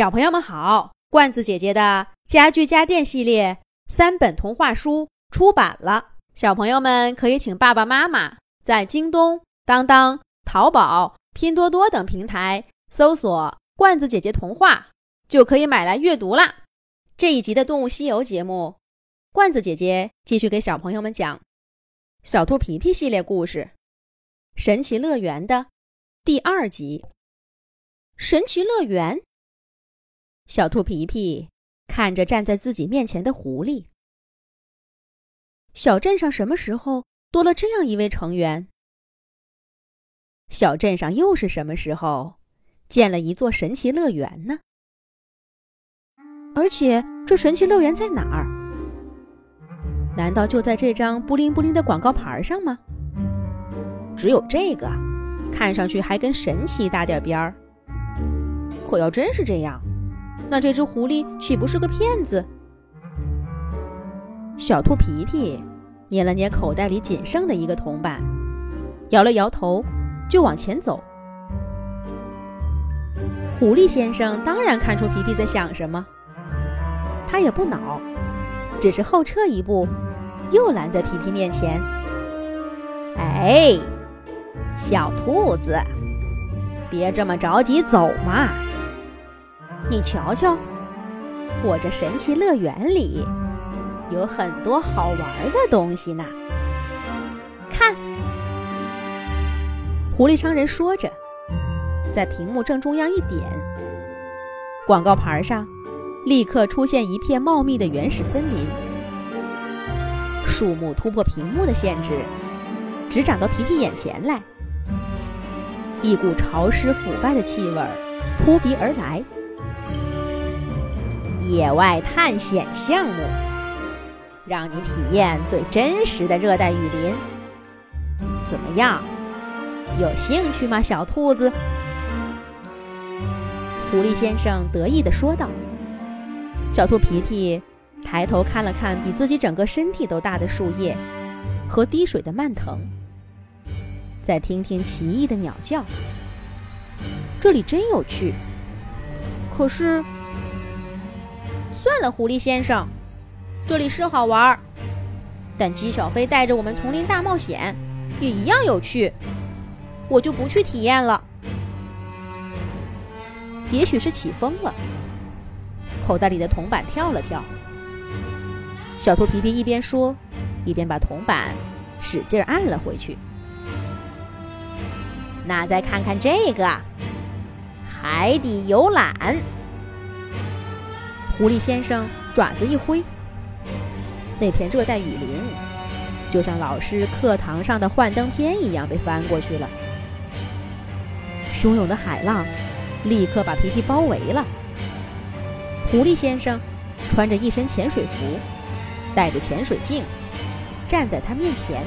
小朋友们好，罐子姐姐的家具家电系列三本童话书出版了，小朋友们可以请爸爸妈妈在京东、当当、淘宝、拼多多等平台搜索“罐子姐姐童话”，就可以买来阅读啦。这一集的《动物西游》节目，罐子姐姐继续给小朋友们讲小兔皮皮系列故事《神奇乐园》的第二集。神奇乐园。小兔皮皮看着站在自己面前的狐狸。小镇上什么时候多了这样一位成员？小镇上又是什么时候建了一座神奇乐园呢？而且这神奇乐园在哪儿？难道就在这张布灵布灵的广告牌上吗？只有这个，看上去还跟神奇搭点边儿。可要真是这样，那这只狐狸岂不是个骗子？小兔皮皮捏了捏口袋里仅剩的一个铜板，摇了摇头，就往前走。狐狸先生当然看出皮皮在想什么，他也不恼，只是后撤一步，又拦在皮皮面前。哎，小兔子，别这么着急走嘛！你瞧瞧，我这神奇乐园里有很多好玩的东西呢。看，狐狸商人说着，在屏幕正中央一点，广告牌上立刻出现一片茂密的原始森林，树木突破屏幕的限制，直长到皮皮眼前来，一股潮湿腐败的气味扑鼻而来。野外探险项目，让你体验最真实的热带雨林。怎么样？有兴趣吗，小兔子？狐狸先生得意地说道。小兔皮皮抬头看了看比自己整个身体都大的树叶和滴水的蔓藤，再听听奇异的鸟叫，这里真有趣。可是。算了，狐狸先生，这里是好玩儿，但姬小飞带着我们丛林大冒险也一样有趣，我就不去体验了。也许是起风了，口袋里的铜板跳了跳。小兔皮皮一边说，一边把铜板使劲按了回去。那再看看这个，海底游览。狐狸先生爪子一挥，那片热带雨林就像老师课堂上的幻灯片一样被翻过去了。汹涌的海浪立刻把皮皮包围了。狐狸先生穿着一身潜水服，带着潜水镜，站在他面前。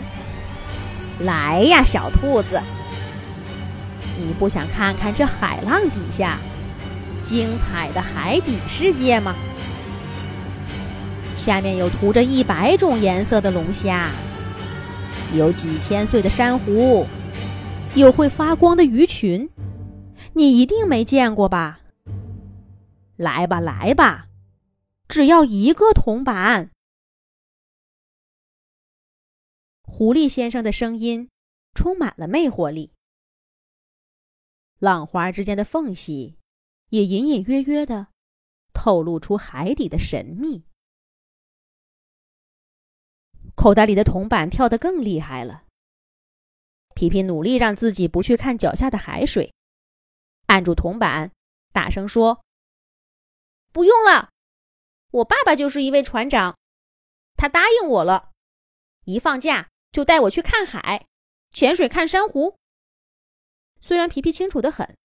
来呀，小兔子，你不想看看这海浪底下？精彩的海底世界吗？下面有涂着一百种颜色的龙虾，有几千岁的珊瑚，有会发光的鱼群，你一定没见过吧？来吧，来吧，只要一个铜板。狐狸先生的声音充满了魅惑力，浪花之间的缝隙。也隐隐约约的透露出海底的神秘。口袋里的铜板跳得更厉害了。皮皮努力让自己不去看脚下的海水，按住铜板，大声说：“不用了，我爸爸就是一位船长，他答应我了，一放假就带我去看海、潜水、看珊瑚。”虽然皮皮清楚的很。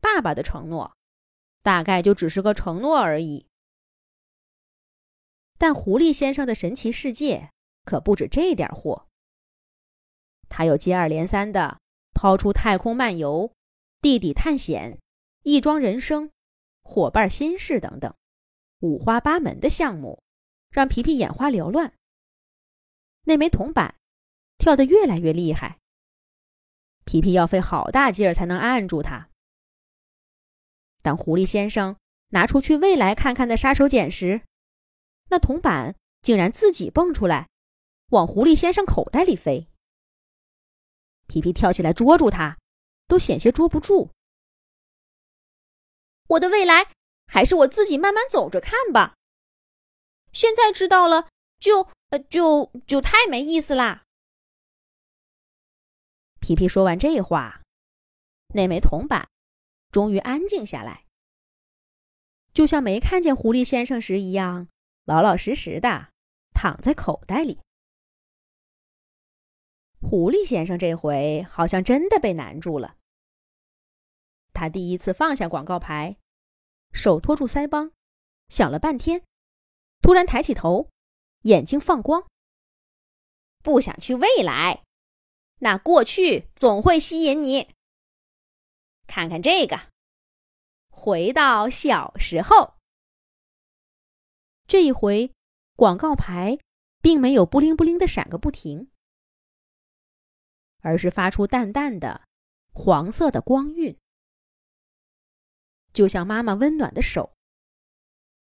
爸爸的承诺，大概就只是个承诺而已。但狐狸先生的神奇世界可不止这点货。他又接二连三的抛出太空漫游、地底探险、亦庄人生、伙伴心事等等五花八门的项目，让皮皮眼花缭乱。那枚铜板跳得越来越厉害，皮皮要费好大劲儿才能按住它。当狐狸先生拿出去未来看看的杀手锏时，那铜板竟然自己蹦出来，往狐狸先生口袋里飞。皮皮跳起来捉住它，都险些捉不住。我的未来还是我自己慢慢走着看吧。现在知道了，就呃就就太没意思啦。皮皮说完这话，那枚铜板终于安静下来，就像没看见狐狸先生时一样，老老实实的躺在口袋里。狐狸先生这回好像真的被难住了。他第一次放下广告牌，手托住腮帮，想了半天，突然抬起头，眼睛放光。不想去未来，那过去总会吸引你。看看这个，回到小时候。这一回，广告牌并没有布灵布灵的闪个不停。而是发出淡淡的黄色的光晕，就像妈妈温暖的手，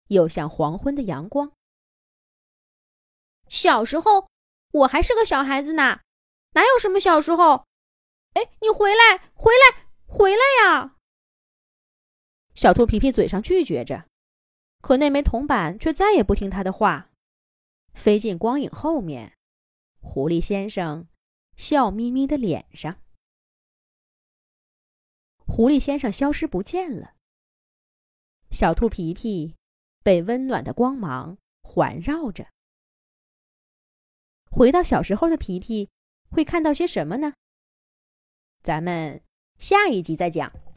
又像黄昏的阳光。小时候我还是个小孩子呢，哪有什么小时候？哎，你回来，回来，回来呀！小兔皮皮嘴上拒绝着，可那枚铜板却再也不听他的话，飞进光影后面。狐狸先生。笑眯眯的脸上，狐狸先生消失不见了。小兔皮皮被温暖的光芒环绕着。回到小时候的皮皮会看到些什么呢？咱们下一集再讲。